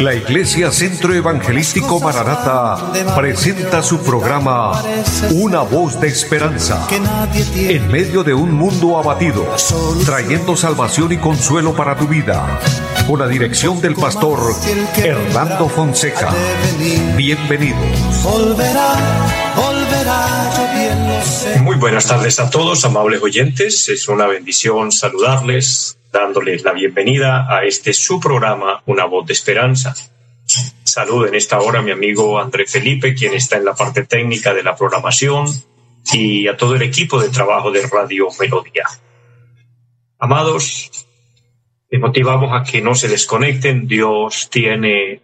La Iglesia Centro Evangelístico Maranata presenta su programa Una voz de esperanza en medio de un mundo abatido, trayendo salvación y consuelo para tu vida. Con la dirección del pastor Hernando Fonseca. Bienvenidos. Muy buenas tardes a todos, amables oyentes. Es una bendición saludarles dándoles la bienvenida a este su programa, Una voz de esperanza. Saludo en esta hora a mi amigo André Felipe, quien está en la parte técnica de la programación, y a todo el equipo de trabajo de Radio Melodía. Amados, les motivamos a que no se desconecten. Dios tiene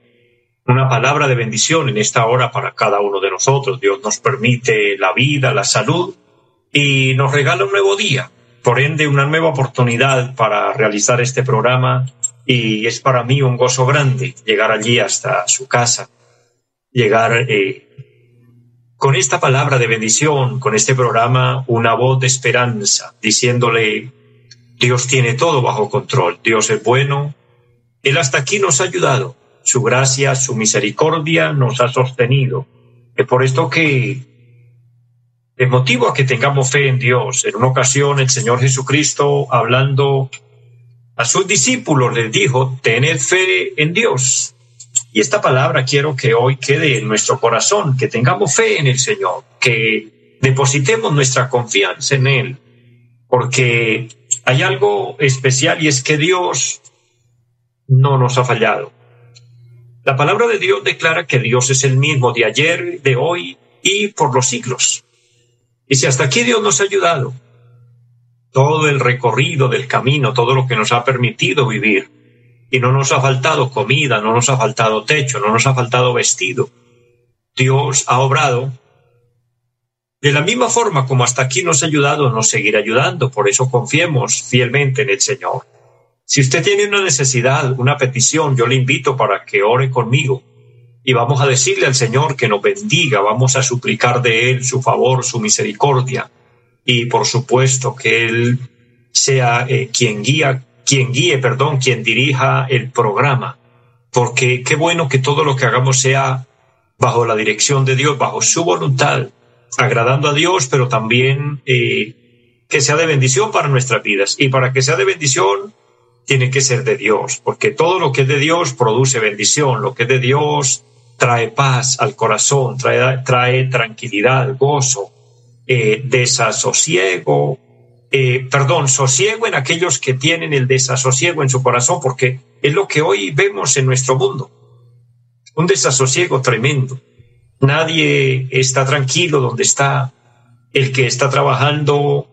una palabra de bendición en esta hora para cada uno de nosotros. Dios nos permite la vida, la salud y nos regala un nuevo día por ende una nueva oportunidad para realizar este programa y es para mí un gozo grande llegar allí hasta su casa, llegar eh, con esta palabra de bendición, con este programa, una voz de esperanza, diciéndole, Dios tiene todo bajo control, Dios es bueno, Él hasta aquí nos ha ayudado, su gracia, su misericordia nos ha sostenido. Es por esto que de motivo a que tengamos fe en Dios. En una ocasión el Señor Jesucristo, hablando a sus discípulos, les dijo, tened fe en Dios. Y esta palabra quiero que hoy quede en nuestro corazón, que tengamos fe en el Señor, que depositemos nuestra confianza en Él, porque hay algo especial y es que Dios no nos ha fallado. La palabra de Dios declara que Dios es el mismo de ayer, de hoy y por los siglos. Y si hasta aquí Dios nos ha ayudado, todo el recorrido del camino, todo lo que nos ha permitido vivir, y no nos ha faltado comida, no nos ha faltado techo, no nos ha faltado vestido, Dios ha obrado de la misma forma como hasta aquí nos ha ayudado, nos seguirá ayudando. Por eso confiemos fielmente en el Señor. Si usted tiene una necesidad, una petición, yo le invito para que ore conmigo y vamos a decirle al Señor que nos bendiga, vamos a suplicar de Él su favor, su misericordia y por supuesto que Él sea eh, quien guía, quien guíe, perdón, quien dirija el programa, porque qué bueno que todo lo que hagamos sea bajo la dirección de Dios, bajo su voluntad, agradando a Dios, pero también eh, que sea de bendición para nuestras vidas. Y para que sea de bendición, tiene que ser de Dios, porque todo lo que es de Dios produce bendición, lo que es de Dios trae paz al corazón, trae, tranquilidad, gozo, eh, desasosiego, eh, perdón, sosiego en aquellos que tienen el desasosiego en su corazón, porque es lo que hoy vemos en nuestro mundo. Un desasosiego tremendo. Nadie está tranquilo donde está. El que está trabajando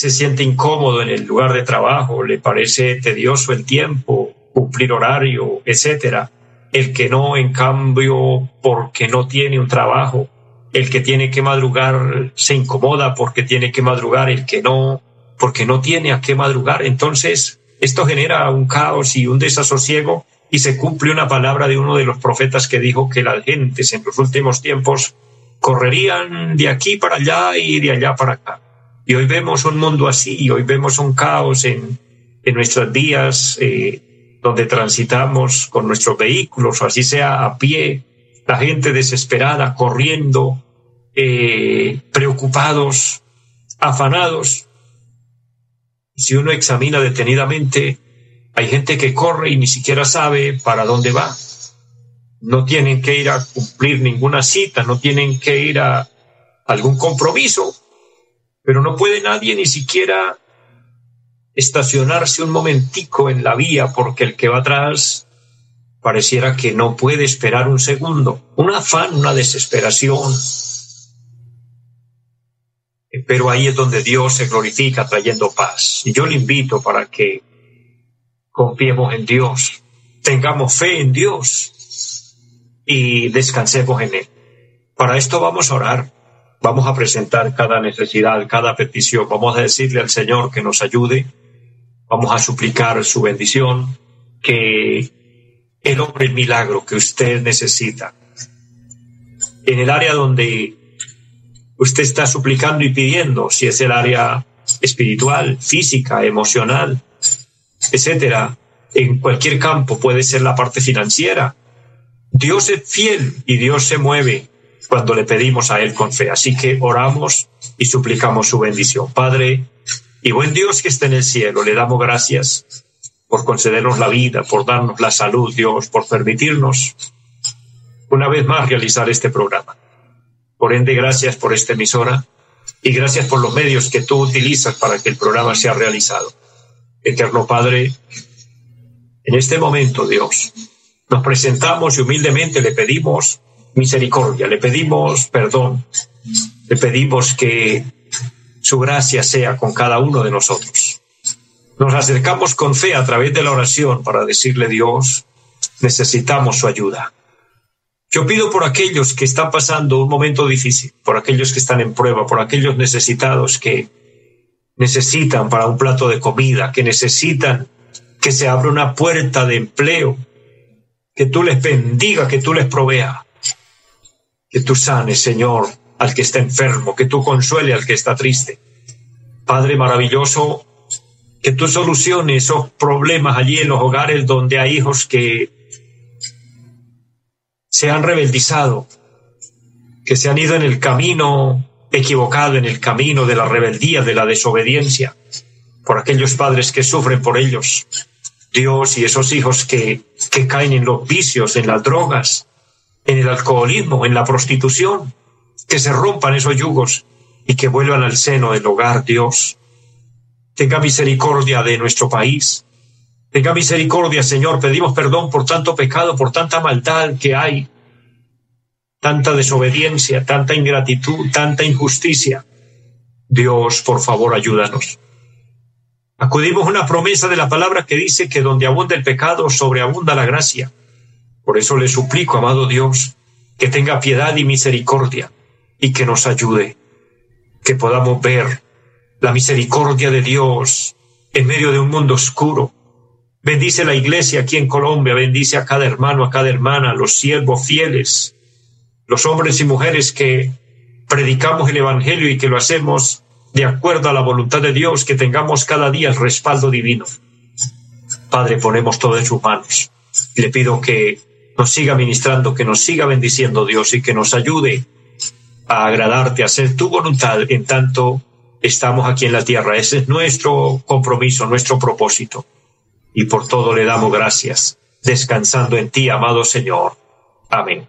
se siente incómodo en el lugar de trabajo, le parece tedioso el tiempo, cumplir horario, etcétera el que no, en cambio, porque no tiene un trabajo, el que tiene que madrugar se incomoda porque tiene que madrugar, el que no, porque no tiene a qué madrugar. Entonces, esto genera un caos y un desasosiego y se cumple una palabra de uno de los profetas que dijo que las gentes en los últimos tiempos correrían de aquí para allá y de allá para acá. Y hoy vemos un mundo así, y hoy vemos un caos en, en nuestros días, eh, donde transitamos con nuestros vehículos, o así sea a pie, la gente desesperada, corriendo, eh, preocupados, afanados. Si uno examina detenidamente, hay gente que corre y ni siquiera sabe para dónde va. No tienen que ir a cumplir ninguna cita, no tienen que ir a algún compromiso, pero no puede nadie ni siquiera estacionarse un momentico en la vía porque el que va atrás pareciera que no puede esperar un segundo. Un afán, una desesperación. Pero ahí es donde Dios se glorifica trayendo paz. Y yo le invito para que confiemos en Dios, tengamos fe en Dios y descansemos en Él. Para esto vamos a orar, vamos a presentar cada necesidad, cada petición, vamos a decirle al Señor que nos ayude Vamos a suplicar su bendición, que el hombre milagro que usted necesita. En el área donde usted está suplicando y pidiendo, si es el área espiritual, física, emocional, etcétera, en cualquier campo, puede ser la parte financiera. Dios es fiel y Dios se mueve cuando le pedimos a Él con fe. Así que oramos y suplicamos su bendición. Padre y buen Dios que está en el cielo, le damos gracias por concedernos la vida, por darnos la salud, Dios, por permitirnos una vez más realizar este programa. Por ende, gracias por esta emisora y gracias por los medios que tú utilizas para que el programa sea realizado. Eterno Padre, en este momento, Dios, nos presentamos y humildemente le pedimos misericordia, le pedimos perdón, le pedimos que su gracia sea con cada uno de nosotros. Nos acercamos con fe a través de la oración para decirle Dios, necesitamos su ayuda. Yo pido por aquellos que están pasando un momento difícil, por aquellos que están en prueba, por aquellos necesitados que necesitan para un plato de comida, que necesitan que se abra una puerta de empleo, que tú les bendiga, que tú les provea, que tú sanes, Señor, al que está enfermo, que tú consuele al que está triste. Padre maravilloso, que tú soluciones esos problemas allí en los hogares donde hay hijos que se han rebeldizado, que se han ido en el camino equivocado, en el camino de la rebeldía, de la desobediencia, por aquellos padres que sufren por ellos. Dios y esos hijos que, que caen en los vicios, en las drogas, en el alcoholismo, en la prostitución, que se rompan esos yugos y que vuelvan al seno del hogar, Dios. Tenga misericordia de nuestro país, Tenga misericordia, Señor. Pedimos perdón por tanto pecado, por tanta maldad que hay, tanta desobediencia, tanta ingratitud, tanta injusticia. Dios, por favor, ayúdanos. Acudimos a una promesa de la palabra que dice que donde abunda el pecado, sobreabunda la gracia. Por eso le suplico, amado Dios, que tenga piedad y misericordia y que nos ayude, que podamos ver la misericordia de Dios en medio de un mundo oscuro, Bendice la iglesia aquí en Colombia, bendice a cada hermano, a cada hermana, los siervos fieles, los hombres y mujeres que predicamos el Evangelio y que lo hacemos de acuerdo a la voluntad de Dios, que tengamos cada día el respaldo divino. Padre, ponemos todo en sus manos. Le pido que nos siga ministrando, que nos siga bendiciendo Dios y que nos ayude a agradarte, a hacer tu voluntad en tanto estamos aquí en la tierra. Ese es nuestro compromiso, nuestro propósito y por todo le damos gracias, descansando en ti, amado Señor. Amén.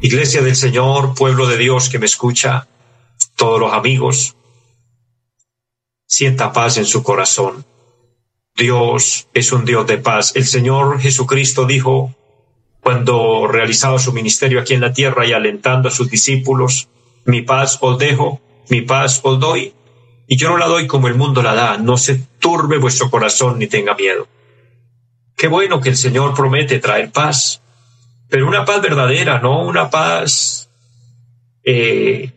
Iglesia del Señor, pueblo de Dios que me escucha, todos los amigos, sienta paz en su corazón. Dios es un Dios de paz. El Señor Jesucristo dijo, cuando realizaba su ministerio aquí en la tierra y alentando a sus discípulos, mi paz os dejo, mi paz os doy, y yo no la doy como el mundo la da, no se turbe vuestro corazón ni tenga miedo. Qué bueno que el Señor promete traer paz, pero una paz verdadera, no una paz eh,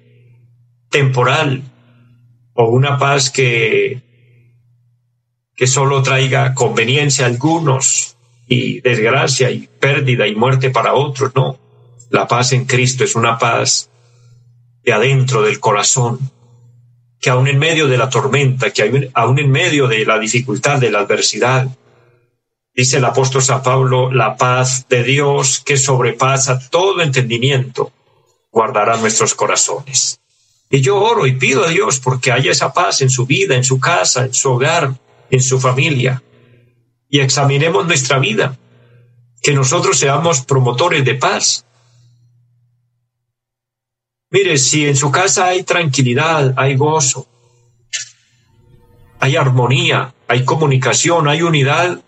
temporal o una paz que, que solo traiga conveniencia a algunos y desgracia y pérdida y muerte para otros, no. La paz en Cristo es una paz de adentro del corazón, que aún en medio de la tormenta, que aún en medio de la dificultad, de la adversidad, dice el apóstol San Pablo, la paz de Dios que sobrepasa todo entendimiento, guardará nuestros corazones. Y yo oro y pido a Dios porque haya esa paz en su vida, en su casa, en su hogar, en su familia. Y examinemos nuestra vida, que nosotros seamos promotores de paz, Mire, si en su casa hay tranquilidad, hay gozo, hay armonía, hay comunicación, hay unidad,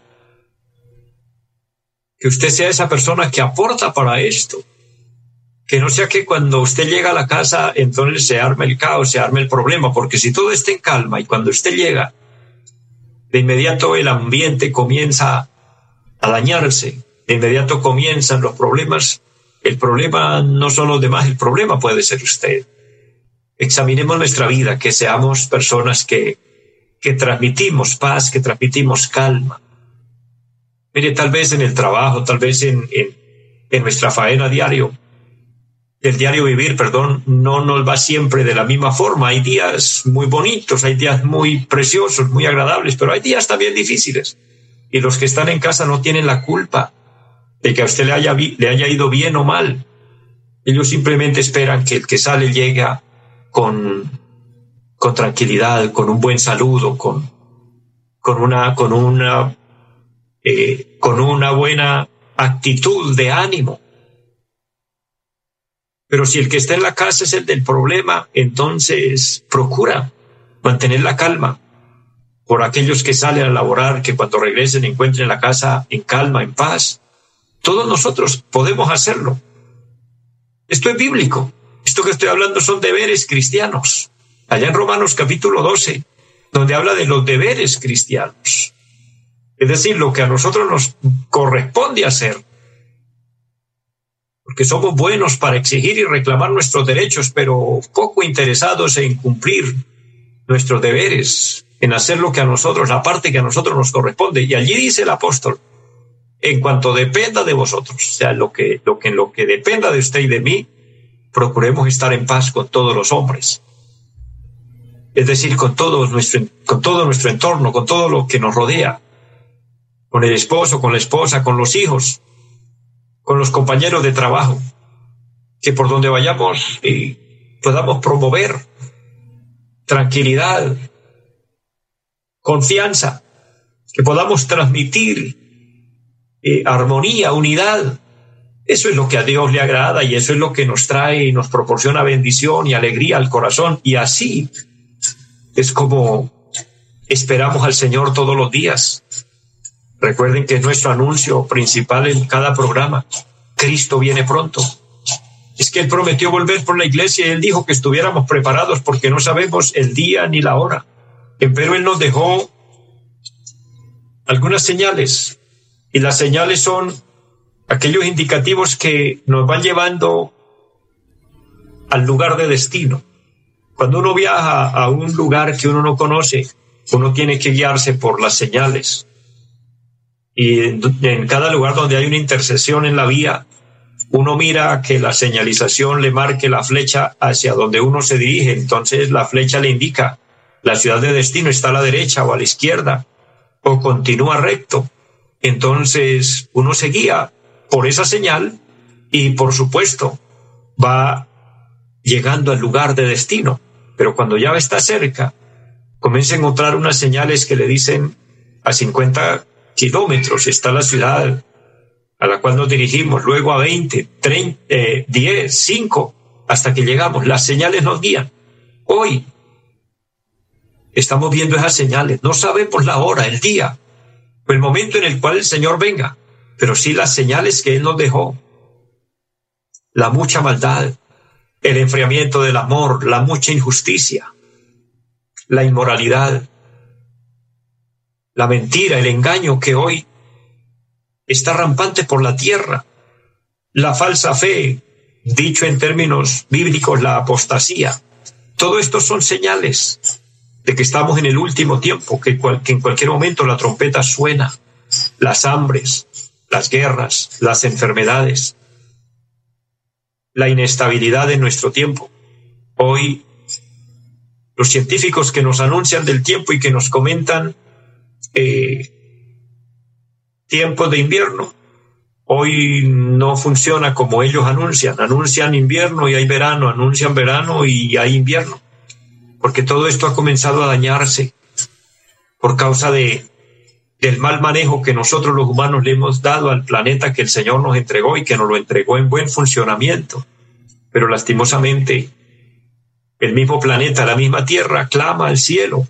que usted sea esa persona que aporta para esto. Que no sea que cuando usted llega a la casa, entonces se arme el caos, se arme el problema, porque si todo está en calma y cuando usted llega, de inmediato el ambiente comienza a dañarse, de inmediato comienzan los problemas, el problema no son los demás, el problema puede ser usted. Examinemos nuestra vida, que seamos personas que, que transmitimos paz, que transmitimos calma. Mire, tal vez en el trabajo, tal vez en, en, en nuestra faena diario, el diario vivir, perdón, no nos va siempre de la misma forma. Hay días muy bonitos, hay días muy preciosos, muy agradables, pero hay días también difíciles. Y los que están en casa no tienen la culpa de que a usted le haya, le haya ido bien o mal. Ellos simplemente esperan que el que sale llegue con, con tranquilidad, con un buen saludo, con, con una, con una, eh, con una buena actitud de ánimo. Pero si el que está en la casa es el del problema, entonces procura mantener la calma por aquellos que salen a laborar, que cuando regresen encuentren la casa en calma, en paz. Todos nosotros podemos hacerlo. Esto es bíblico. Esto que estoy hablando son deberes cristianos. Allá en Romanos capítulo 12, donde habla de los deberes cristianos. Es decir, lo que a nosotros nos corresponde hacer. Porque somos buenos para exigir y reclamar nuestros derechos, pero poco interesados en cumplir nuestros deberes, en hacer lo que a nosotros, la parte que a nosotros nos corresponde. Y allí dice el apóstol, en cuanto dependa de vosotros, o sea, lo que, lo que en lo que dependa de usted y de mí, procuremos estar en paz con todos los hombres. Es decir, con todo nuestro, con todo nuestro entorno, con todo lo que nos rodea, con el esposo, con la esposa, con los hijos, con los compañeros de trabajo, que por donde vayamos eh, podamos promover tranquilidad, confianza, que podamos transmitir eh, armonía, unidad. Eso es lo que a Dios le agrada y eso es lo que nos trae y nos proporciona bendición y alegría al corazón. Y así es como esperamos al Señor todos los días. Recuerden que es nuestro anuncio principal en cada programa. Cristo viene pronto. Es que Él prometió volver por la iglesia y Él dijo que estuviéramos preparados porque no sabemos el día ni la hora. Pero Él nos dejó algunas señales y las señales son aquellos indicativos que nos van llevando al lugar de destino. Cuando uno viaja a un lugar que uno no conoce, uno tiene que guiarse por las señales. Y en, cada lugar donde hay una intersección en la vía, uno mira que la señalización le marque la flecha hacia donde uno se dirige. Entonces la flecha le indica la ciudad de destino está a la derecha o a la izquierda o continúa recto. Entonces uno se guía por esa señal y por supuesto va llegando al lugar de destino. Pero cuando ya está cerca, comienza a encontrar unas señales que le dicen a 50 kilómetros está la ciudad a la cual nos dirigimos, luego a 20, 30, 10, 5, hasta que llegamos. Las señales nos guían. Hoy estamos viendo esas señales. No sabemos la hora, el día, el momento en el cual el Señor venga, pero sí las señales que Él nos dejó. La mucha maldad, el enfriamiento del amor, la mucha injusticia, la inmoralidad, la mentira, el engaño que hoy está rampante por la tierra, la falsa fe, dicho en términos bíblicos, la apostasía. Todo esto son señales de que estamos en el último tiempo, que, en cualquier momento la trompeta suena, las hambres, las guerras, las enfermedades, la inestabilidad en nuestro tiempo. Hoy, los científicos que nos anuncian del tiempo y que nos comentan eh, tiempo de invierno, hoy no funciona como ellos anuncian. Anuncian invierno y hay verano, anuncian verano y hay invierno porque todo esto ha comenzado a dañarse por causa de, del mal manejo que nosotros los humanos le hemos dado al planeta que el Señor nos entregó y que nos lo entregó en buen funcionamiento. Pero lastimosamente, el mismo planeta, la misma Tierra, clama al cielo,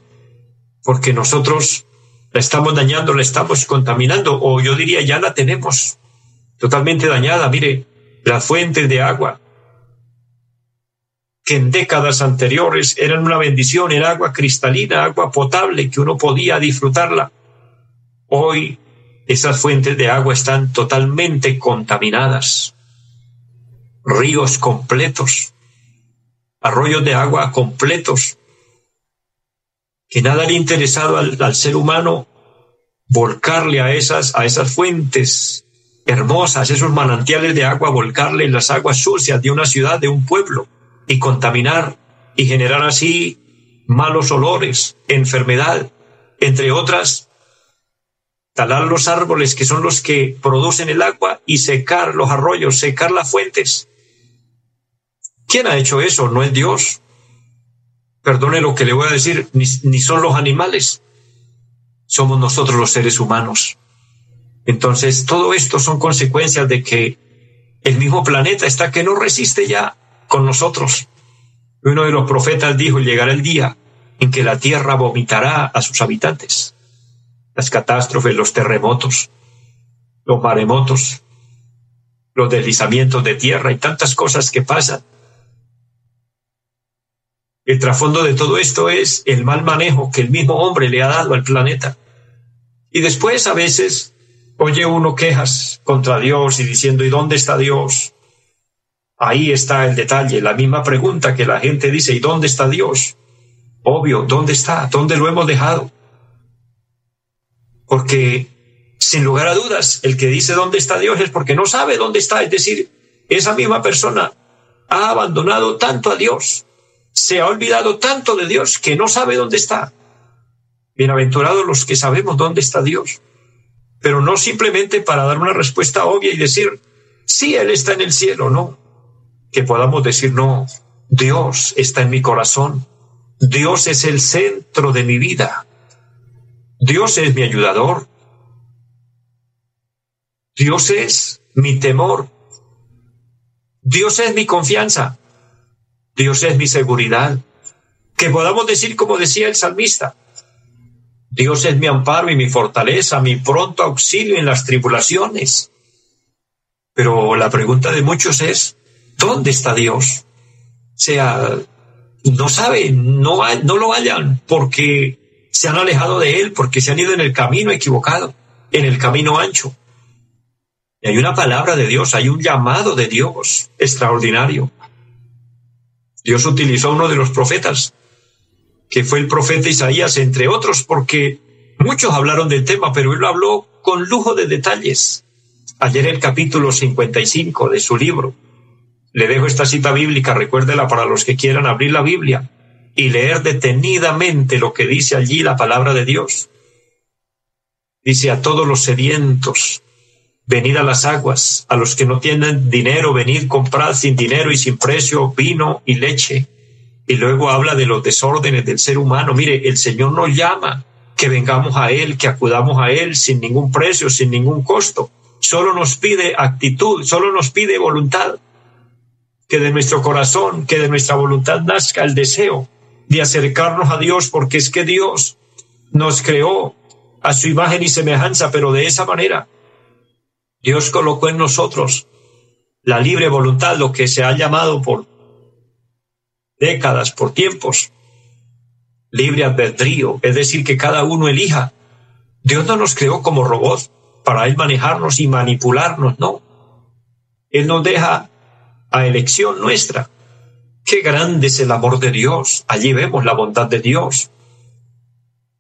porque nosotros la estamos dañando, la estamos contaminando, o yo diría ya la tenemos totalmente dañada. Mire, las fuentes de agua, que en décadas anteriores eran una bendición, el agua cristalina, agua potable, que uno podía disfrutarla. Hoy esas fuentes de agua están totalmente contaminadas. Ríos completos, arroyos de agua completos, que nada le ha interesado al, al ser humano volcarle a esas, a esas fuentes hermosas, esos manantiales de agua, volcarle las aguas sucias de una ciudad, de un pueblo y contaminar y generar así malos olores, enfermedad, entre otras talar los árboles que son los que producen el agua y secar los arroyos, secar las fuentes. ¿Quién ha hecho eso? No es Dios. Perdone lo que le voy a decir, ni, son los animales, somos nosotros los seres humanos. Entonces, todo esto son consecuencias de que el mismo planeta está que no resiste ya con nosotros. Uno de los profetas dijo, llegará el día en que la tierra vomitará a sus habitantes. Las catástrofes, los terremotos, los maremotos, los deslizamientos de tierra y tantas cosas que pasan. El trasfondo de todo esto es el mal manejo que el mismo hombre le ha dado al planeta. Y después a veces oye uno quejas contra Dios y diciendo, ¿y dónde está Dios? Ahí está el detalle, la misma pregunta que la gente dice, ¿y dónde está Dios? Obvio, ¿dónde está? ¿Dónde lo hemos dejado? Porque, sin lugar a dudas, el que dice dónde está Dios es porque no sabe dónde está. Es decir, esa misma persona ha abandonado tanto a Dios, se ha olvidado tanto de Dios que no sabe dónde está. Bienaventurados los que sabemos dónde está Dios, pero no simplemente para dar una respuesta obvia y decir, sí, Él está en el cielo, no. Que podamos decir, no, Dios está en mi corazón, Dios es el centro de mi vida. Dios es mi ayudador. Dios es mi temor. Dios es mi confianza. Dios es mi seguridad. Que podamos decir como decía el salmista, Dios es mi amparo y mi fortaleza, mi pronto auxilio en las tribulaciones. Pero la pregunta de muchos es, ¿dónde está Dios? O sea, no saben, no, no lo hallan porque se han alejado de Él, porque se han ido en el camino equivocado, en el camino ancho. Y hay una palabra de Dios, hay un llamado de Dios extraordinario. Dios utilizó a uno de los profetas, que fue el profeta Isaías, entre otros, porque muchos hablaron del tema, pero él lo habló con lujo de detalles. Ayer el capítulo 55 de su libro, le dejo esta cita bíblica, recuérdela para los que quieran abrir la Biblia y leer detenidamente lo que dice allí la palabra de Dios. Dice a todos los sedientos, venid a las aguas, a los que no tienen dinero, venid, comprad sin dinero y sin precio vino y leche. Y luego habla de los desórdenes del ser humano. Mire, el Señor nos llama que vengamos a Él, que acudamos a Él sin ningún precio, sin ningún costo. Solo nos pide actitud, solo nos pide voluntad que de nuestro corazón, que de nuestra voluntad nazca el deseo de acercarnos a Dios, porque es que Dios nos creó a su imagen y semejanza, pero de esa manera Dios colocó en nosotros la libre voluntad, lo que se ha llamado por décadas, por tiempos, libre albedrío, es decir, que cada uno elija. Dios no nos creó como robots para Él manejarnos y manipularnos, no. Él nos deja a elección nuestra. Qué grande es el amor de Dios. Allí vemos la bondad de Dios.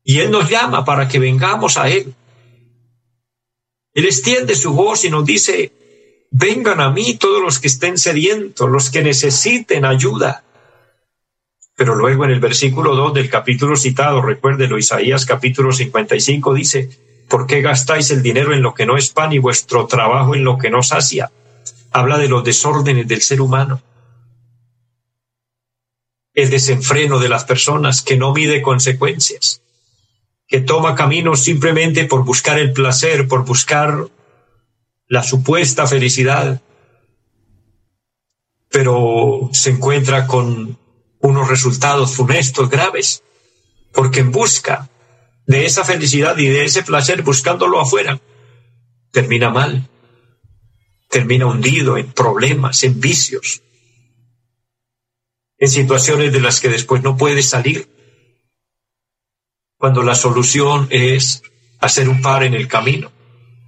Y Él nos llama para que vengamos a Él. Él extiende su voz y nos dice, vengan a mí todos los que estén sedientos, los que necesiten ayuda. Pero luego en el versículo 2 del capítulo citado, recuérdelo, Isaías capítulo 55 dice, ¿por qué gastáis el dinero en lo que no es pan y vuestro trabajo en lo que no sacia? habla de los desórdenes del ser humano, el desenfreno de las personas que no mide consecuencias, que toma caminos simplemente por buscar el placer, por buscar la supuesta felicidad, pero se encuentra con unos resultados funestos, graves, porque en busca de esa felicidad y de ese placer, buscándolo afuera, termina mal termina hundido en problemas, en vicios, en situaciones de las que después no puede salir, cuando la solución es hacer un par en el camino,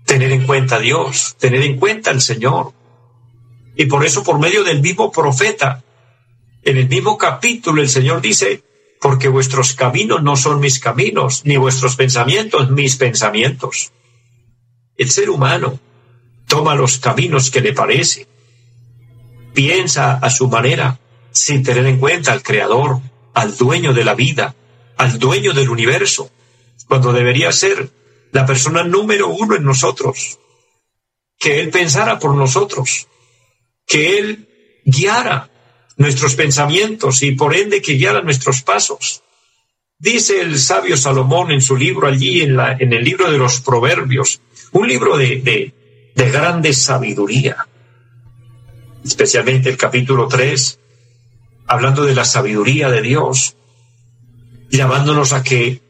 tener en cuenta a Dios, tener en cuenta al Señor. Y por eso, por medio del mismo profeta, en el mismo capítulo, el Señor dice, porque vuestros caminos no son mis caminos, ni vuestros pensamientos mis pensamientos. El ser humano toma los caminos que le parece, piensa a su manera, sin tener en cuenta al Creador, al dueño de la vida, al dueño del universo, cuando debería ser la persona número uno en nosotros, que Él pensara por nosotros, que Él guiara nuestros pensamientos y por ende que guiara nuestros pasos. Dice el sabio Salomón en su libro allí, en, la, en el libro de los Proverbios, un libro de, de, de grande sabiduría, especialmente el capítulo 3, hablando de la sabiduría de Dios, llamándonos a que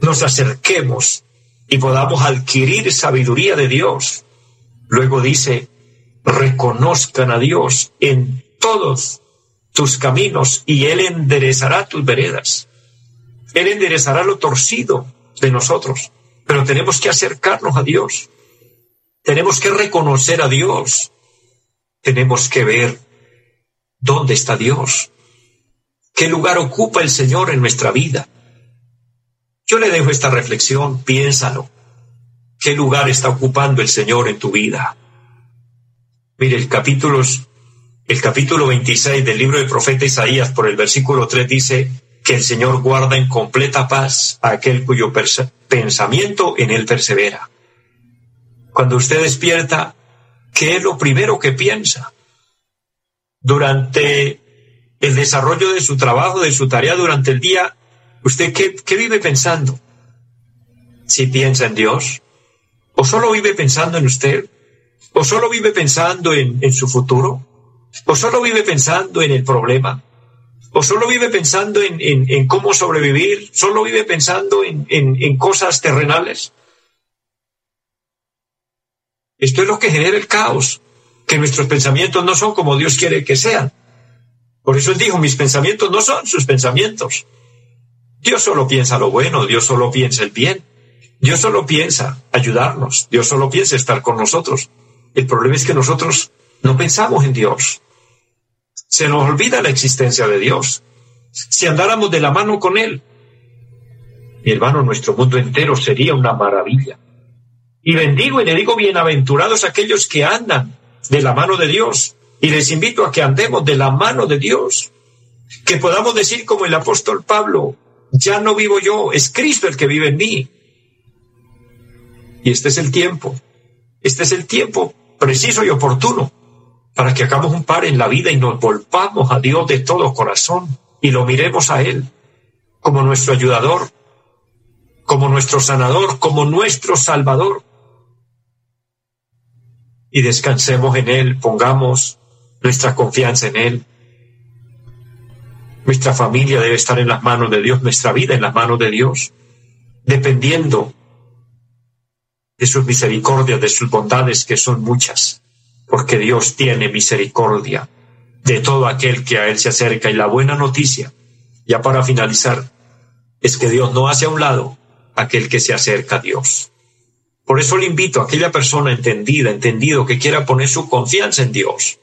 nos acerquemos y podamos adquirir sabiduría de Dios. Luego dice, reconozcan a Dios en todos tus caminos y Él enderezará tus veredas. Él enderezará lo torcido de nosotros, pero tenemos que acercarnos a Dios. Tenemos que reconocer a Dios. Tenemos que ver dónde está Dios. ¿Qué lugar ocupa el Señor en nuestra vida? Yo le dejo esta reflexión, piénsalo. ¿Qué lugar está ocupando el Señor en tu vida? Mire, el capítulo, el capítulo 26 del libro del profeta Isaías por el versículo 3 dice que el Señor guarda en completa paz a aquel cuyo pensamiento en él persevera. Cuando usted despierta, ¿qué es lo primero que piensa? Durante el desarrollo de su trabajo, de su tarea durante el día, ¿usted qué, vive pensando? Si piensa en Dios, o solo vive pensando en usted, o solo vive pensando en, su futuro, o solo vive pensando en el problema, o solo vive pensando en, cómo sobrevivir, solo vive pensando en cosas terrenales. Esto es lo que genera el caos, que nuestros pensamientos no son como Dios quiere que sean. Por eso él dijo, mis pensamientos no son sus pensamientos. Dios solo piensa lo bueno, Dios solo piensa el bien. Dios solo piensa ayudarnos, Dios solo piensa estar con nosotros. El problema es que nosotros no pensamos en Dios. Se nos olvida la existencia de Dios. Si andáramos de la mano con Él, mi hermano, nuestro mundo entero sería una maravilla. Y bendigo y le digo bienaventurados aquellos que andan de la mano de Dios, y les invito a que andemos de la mano de Dios, que podamos decir como el apóstol Pablo, ya no vivo yo, es Cristo el que vive en mí. Y este es el tiempo, este es el tiempo preciso y oportuno para que hagamos un par en la vida y nos volvamos a Dios de todo corazón y lo miremos a Él como nuestro ayudador, como nuestro sanador, como nuestro salvador. Y descansemos en Él, pongamos nuestra confianza en Él. Nuestra familia debe estar en las manos de Dios, nuestra vida en las manos de Dios, dependiendo de sus misericordias, de sus bondades, que son muchas, porque Dios tiene misericordia de todo aquel que a Él se acerca. Y la buena noticia, ya para finalizar, es que Dios no hace a un lado aquel que se acerca a Dios. Por eso le invito a aquella persona entendida, entendido, que quiera poner su confianza en Dios,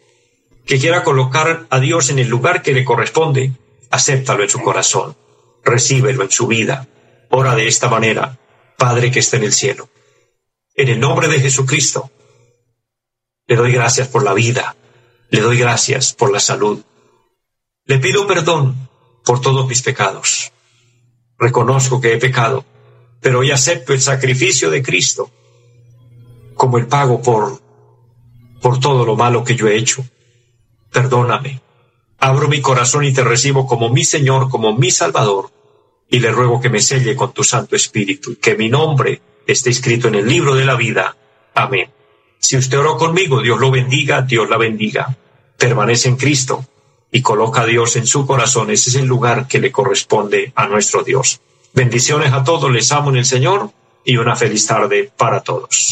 que quiera colocar a Dios en el lugar que le corresponde, acéptalo en su corazón, recíbelo en su vida. Ora de esta manera, Padre que está en el cielo. En el nombre de Jesucristo, le doy gracias por la vida, le doy gracias por la salud. Le pido perdón por todos mis pecados. Reconozco que he pecado, pero hoy acepto el sacrificio de Cristo como el pago por, por todo lo malo que yo he hecho perdóname. Abro mi corazón y te recibo como mi Señor, como mi Salvador, y le ruego que me selle con tu Santo Espíritu, que mi nombre esté escrito en el libro de la vida. Amén. Si usted oró conmigo, Dios lo bendiga, Dios la bendiga. Permanece en Cristo y coloca a Dios en su corazón. Ese es el lugar que le corresponde a nuestro Dios. Bendiciones a todos, les amo en el Señor y una feliz tarde para todos.